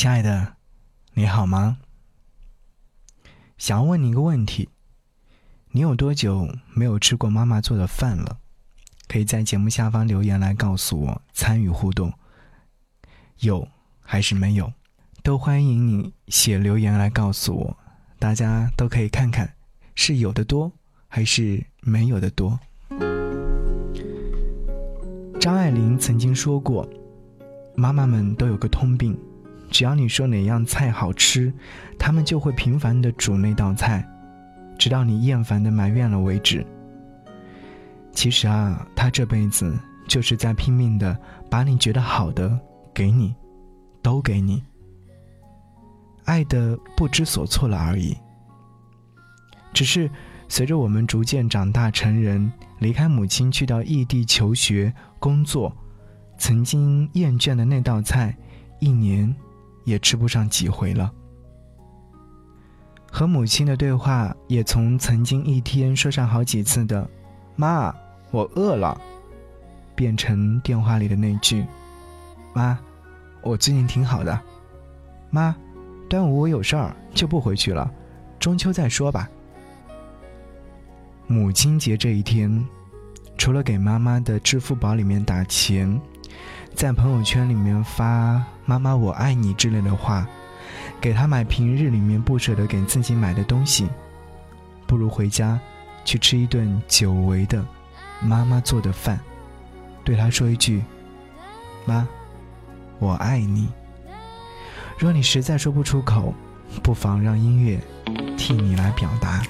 亲爱的，你好吗？想要问你一个问题：你有多久没有吃过妈妈做的饭了？可以在节目下方留言来告诉我，参与互动。有还是没有，都欢迎你写留言来告诉我。大家都可以看看，是有的多还是没有的多。张爱玲曾经说过：“妈妈们都有个通病，只要你说哪样菜好吃，他们就会频繁的煮那道菜，直到你厌烦的埋怨了为止。”其实啊，他这辈子就是在拼命的把你觉得好的给你，都给你，爱的不知所措了而已。只是随着我们逐渐长大成人，离开母亲去到异地求学。工作，曾经厌倦的那道菜，一年也吃不上几回了。和母亲的对话，也从曾经一天说上好几次的“妈，我饿了”，变成电话里的那句“妈，我最近挺好的”。妈，端午我有事儿就不回去了，中秋再说吧。母亲节这一天。除了给妈妈的支付宝里面打钱，在朋友圈里面发“妈妈我爱你”之类的话，给他买平日里面不舍得给自己买的东西，不如回家去吃一顿久违的妈妈做的饭，对他说一句：“妈，我爱你。”若你实在说不出口，不妨让音乐替你来表达。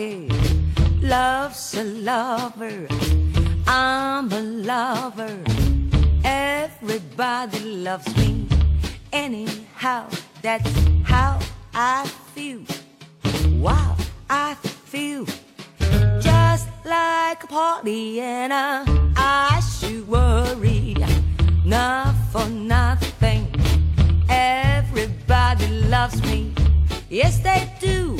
Loves a lover. I'm a lover. Everybody loves me. Anyhow, that's how I feel. Wow, I feel just like a party, and I, I should worry not for nothing. Everybody loves me. Yes, they do.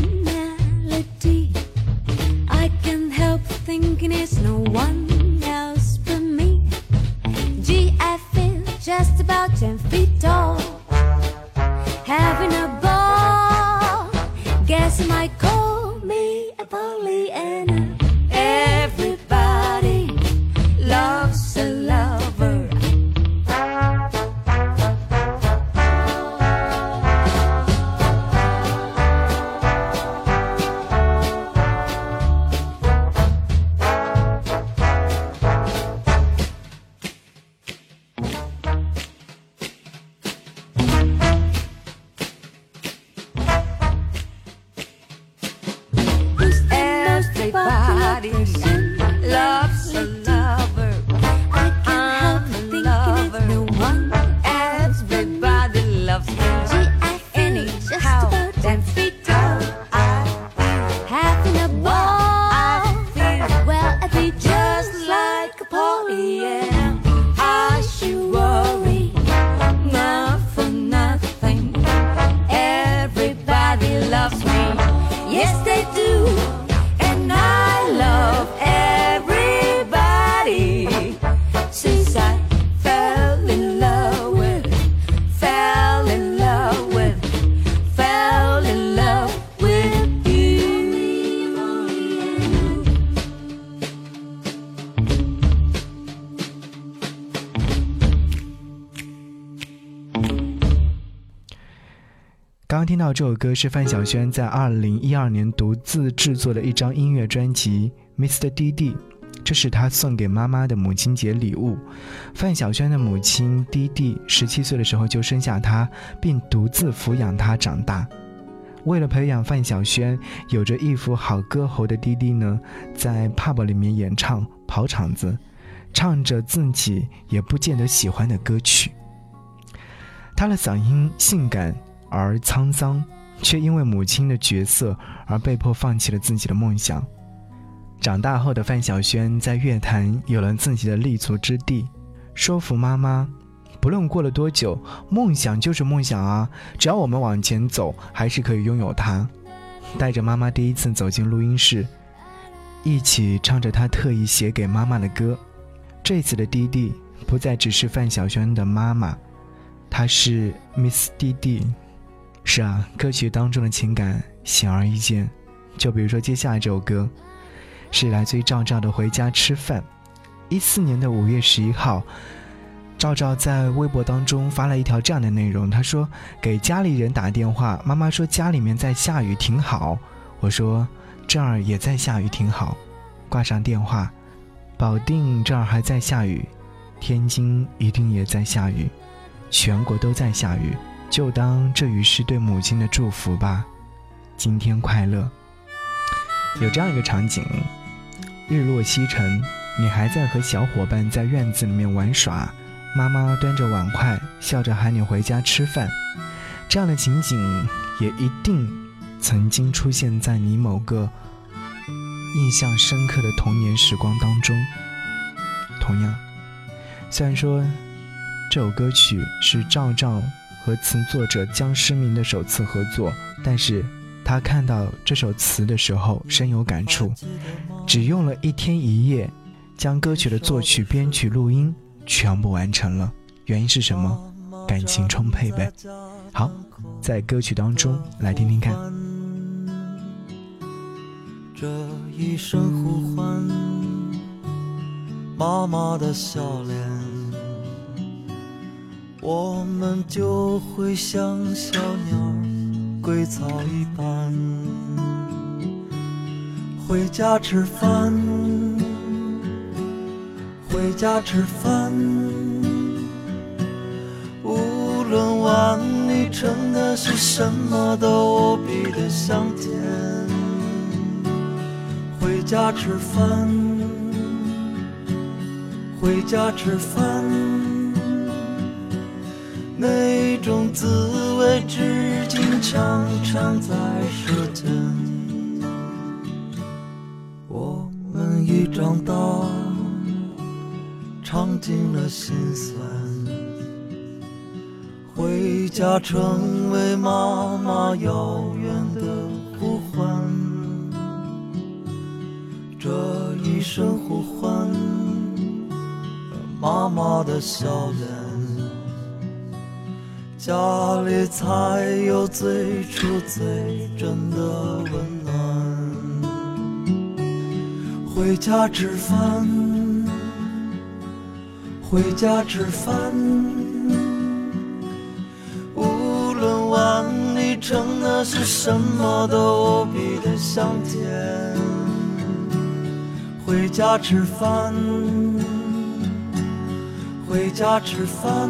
Paris. 到这首歌是范晓萱在二零一二年独自制作的一张音乐专辑《Mr. D D》，这是她送给妈妈的母亲节礼物。范晓萱的母亲 D D 十七岁的时候就生下她，并独自抚养她长大。为了培养范晓萱有着一副好歌喉的 D D 呢，在 pub 里面演唱跑场子，唱着自己也不见得喜欢的歌曲。她的嗓音性感。而沧桑，却因为母亲的角色而被迫放弃了自己的梦想。长大后的范晓萱在乐坛有了自己的立足之地，说服妈妈，不论过了多久，梦想就是梦想啊，只要我们往前走，还是可以拥有它。带着妈妈第一次走进录音室，一起唱着她特意写给妈妈的歌。这次的弟弟不再只是范晓萱的妈妈，她是 Miss 弟弟。是啊，歌曲当中的情感显而易见。就比如说接下来这首歌。是来自于赵照的《回家吃饭》。一四年的五月十一号，赵照在微博当中发了一条这样的内容：他说给家里人打电话，妈妈说家里面在下雨，挺好。我说这儿也在下雨，挺好。挂上电话，保定这儿还在下雨，天津一定也在下雨，全国都在下雨，就当这雨是对母亲的祝福吧。今天快乐。有这样一个场景。日落西沉，你还在和小伙伴在院子里面玩耍，妈妈端着碗筷，笑着喊你回家吃饭。这样的情景也一定曾经出现在你某个印象深刻的童年时光当中。同样，虽然说这首歌曲是赵照和词作者姜诗明的首次合作，但是。他看到这首词的时候深有感触，只用了一天一夜，将歌曲的作曲、编曲、录音全部完成了。原因是什么？感情充沛呗。好，在歌曲当中来听听看。这一声呼唤，妈妈的笑脸，我们就会像小鸟。归巢一般，回家吃饭，回家吃饭。无论碗里盛的是什么，都无比的香甜。回家吃饭，回家吃饭。那种滋味，至今常常在舌尖。我们已长大，尝尽了心酸，回家成为妈妈遥远的呼唤。这一声呼唤，妈妈的笑脸。家里才有最初最真的温暖。回家吃饭，回家吃饭。无论碗里盛的是什么，都无比的香甜。回家吃饭，回家吃饭。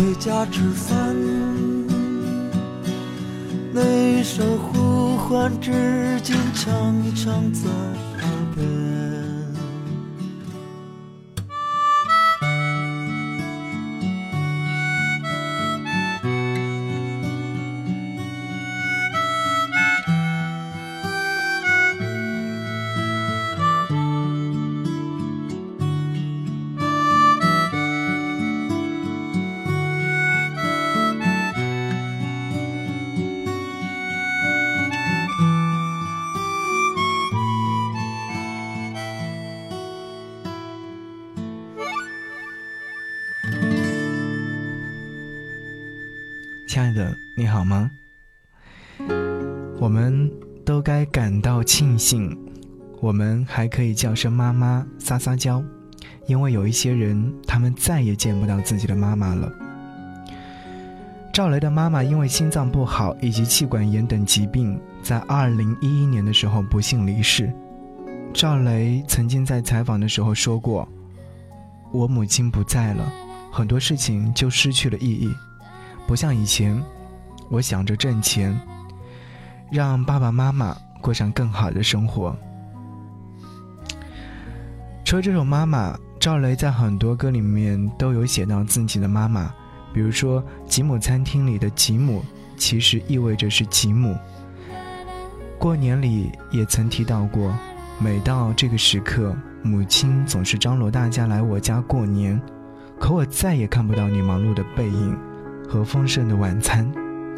回家吃饭，那一声呼唤至今常常在耳边。亲爱的，你好吗？我们都该感到庆幸，我们还可以叫声妈妈、撒撒娇，因为有一些人，他们再也见不到自己的妈妈了。赵雷的妈妈因为心脏不好以及气管炎等疾病，在二零一一年的时候不幸离世。赵雷曾经在采访的时候说过：“我母亲不在了，很多事情就失去了意义，不像以前，我想着挣钱，让爸爸妈妈过上更好的生活。”除了这首《妈妈》，赵雷在很多歌里面都有写到自己的妈妈。比如说，吉姆餐厅里的吉姆，其实意味着是吉姆。过年里也曾提到过，每到这个时刻，母亲总是张罗大家来我家过年，可我再也看不到你忙碌的背影和丰盛的晚餐。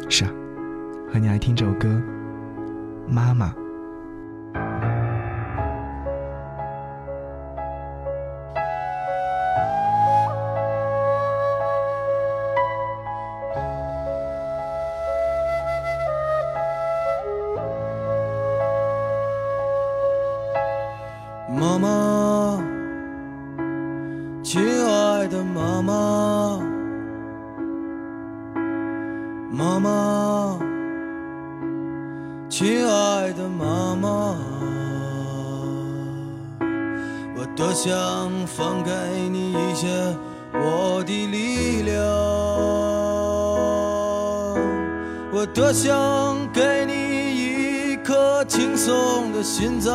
是啊，和你来听这首歌，《妈妈》。亲爱的妈妈，我多想放给你一些我的力量，我多想给你一颗轻松的心脏。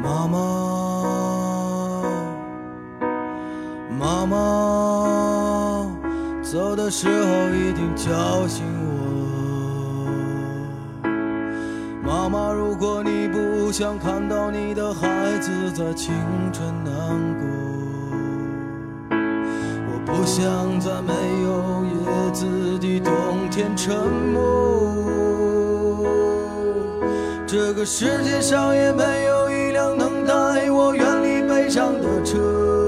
妈妈，妈妈，走的时候一定叫醒妈，如果你不想看到你的孩子在青春难过，我不想在没有叶子的冬天沉默。这个世界上也没有一辆能带我远离悲伤的车。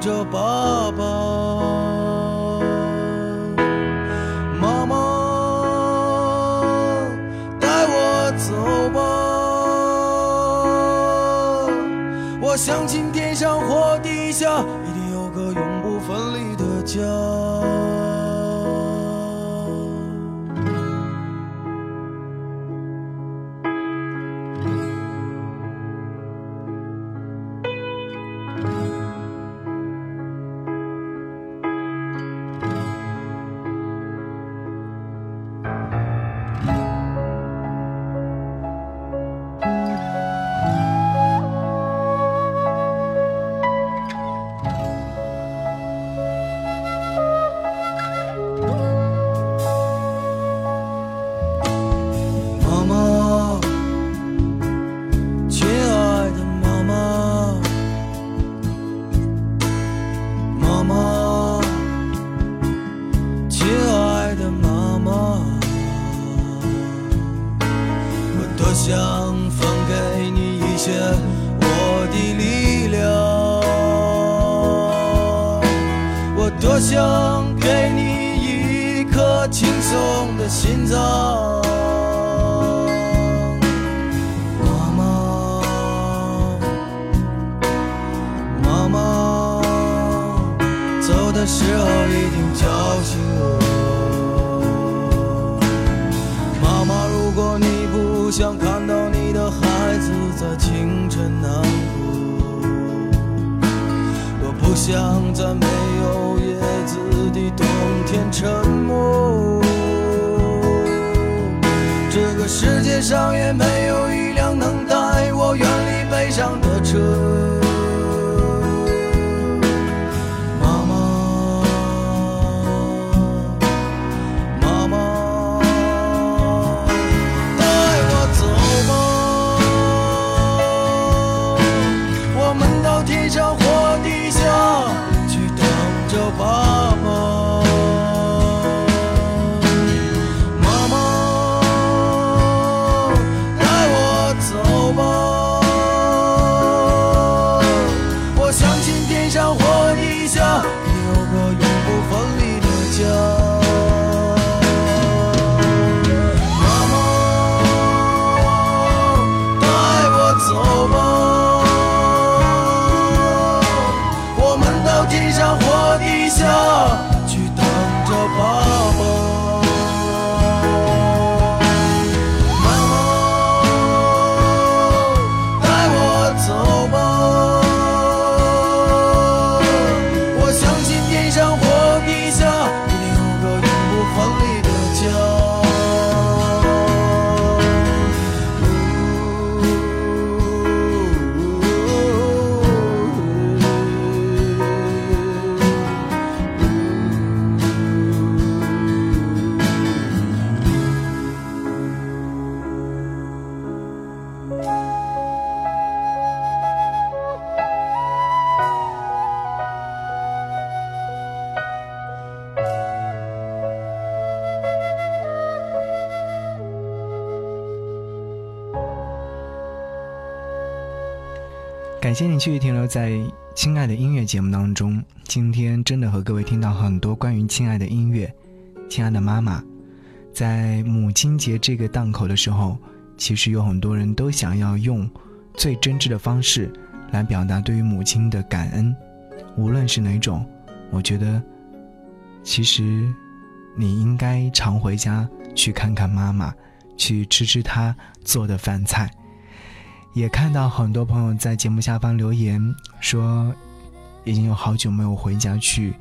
着爸爸。妈妈，带我走吧，我相信天上或地下一定有个永不分离的家。感谢你继续停留在《亲爱的音乐》节目当中。今天真的和各位听到很多关于亲爱的音乐，亲爱的妈妈，在母亲节这个档口的时候，其实有很多人都想要用最真挚的方式来表达对于母亲的感恩，无论是哪种，我觉得，其实你应该常回家去看看妈妈，去吃吃她做的饭菜。也看到很多朋友在节目下方留言说，已经有好久没有回家去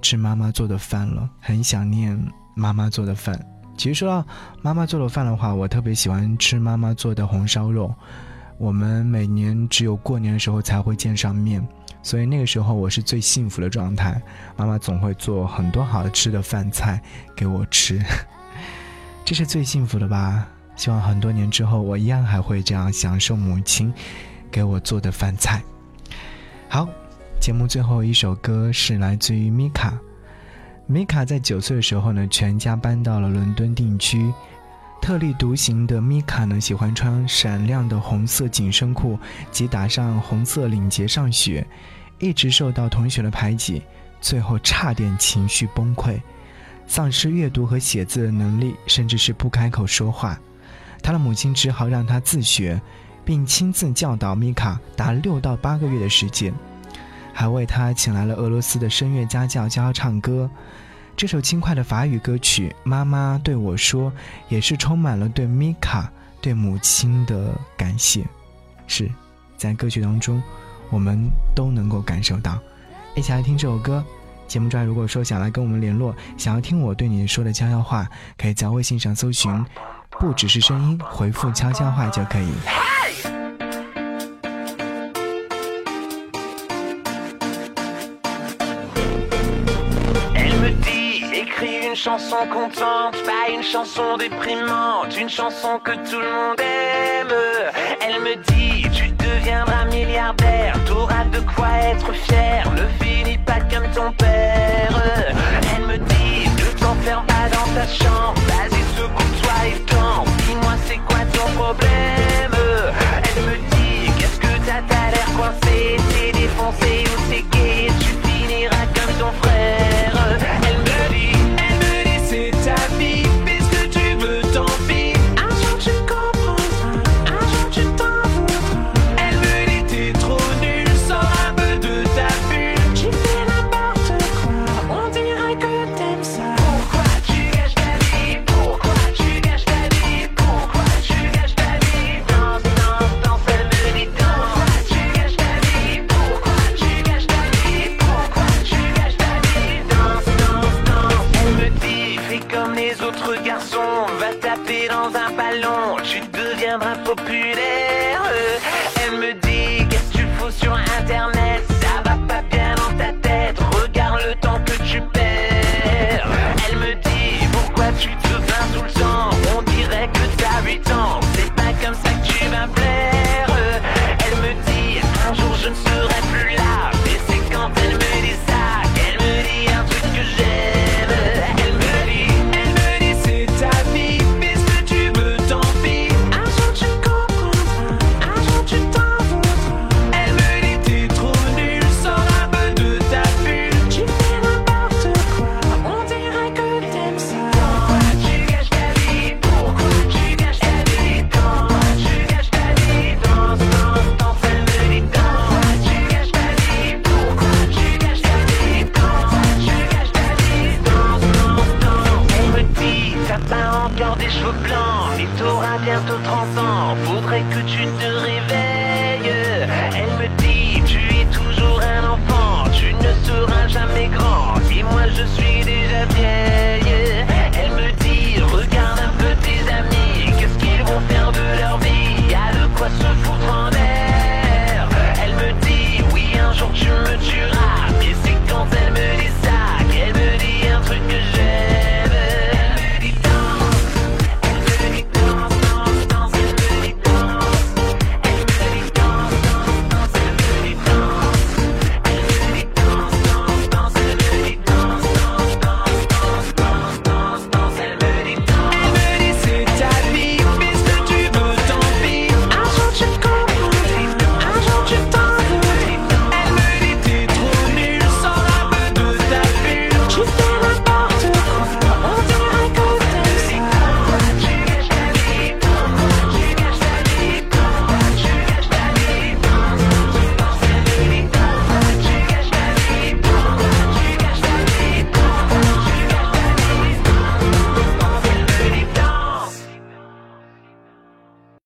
吃妈妈做的饭了，很想念妈妈做的饭。其实说到妈妈做的饭的话，我特别喜欢吃妈妈做的红烧肉。我们每年只有过年的时候才会见上面，所以那个时候我是最幸福的状态。妈妈总会做很多好吃的饭菜给我吃，这是最幸福的吧。希望很多年之后，我一样还会这样享受母亲给我做的饭菜。好，节目最后一首歌是来自于米卡。米卡在九岁的时候呢，全家搬到了伦敦定居。特立独行的米卡呢，喜欢穿闪亮的红色紧身裤及打上红色领结上学，一直受到同学的排挤，最后差点情绪崩溃，丧失阅读和写字的能力，甚至是不开口说话。他的母亲只好让他自学，并亲自教导米卡达六到八个月的时间，还为他请来了俄罗斯的声乐家教教他唱歌。这首轻快的法语歌曲《妈妈对我说》也是充满了对米卡、对母亲的感谢。是，在歌曲当中，我们都能够感受到。一起来听这首歌。节目中，如果说想来跟我们联络，想要听我对你说的悄悄话，可以在微信上搜寻。不只是声音，回复悄悄话就可以。Elle me dit, écris une chanson contente, pas une chanson déprimante, une chanson que tout le monde aime. Elle me dit, tu deviendras milliardaire, t'auras de quoi être fier, ne finis pas comme ton père. Elle me dit, ne t'enferme pas dans ta chambre, elle me dit, qu'est-ce que t'as, t'as l'air coincé, t'es défoncé ou t'es gay, tu finiras blanc, les tauras bientôt trop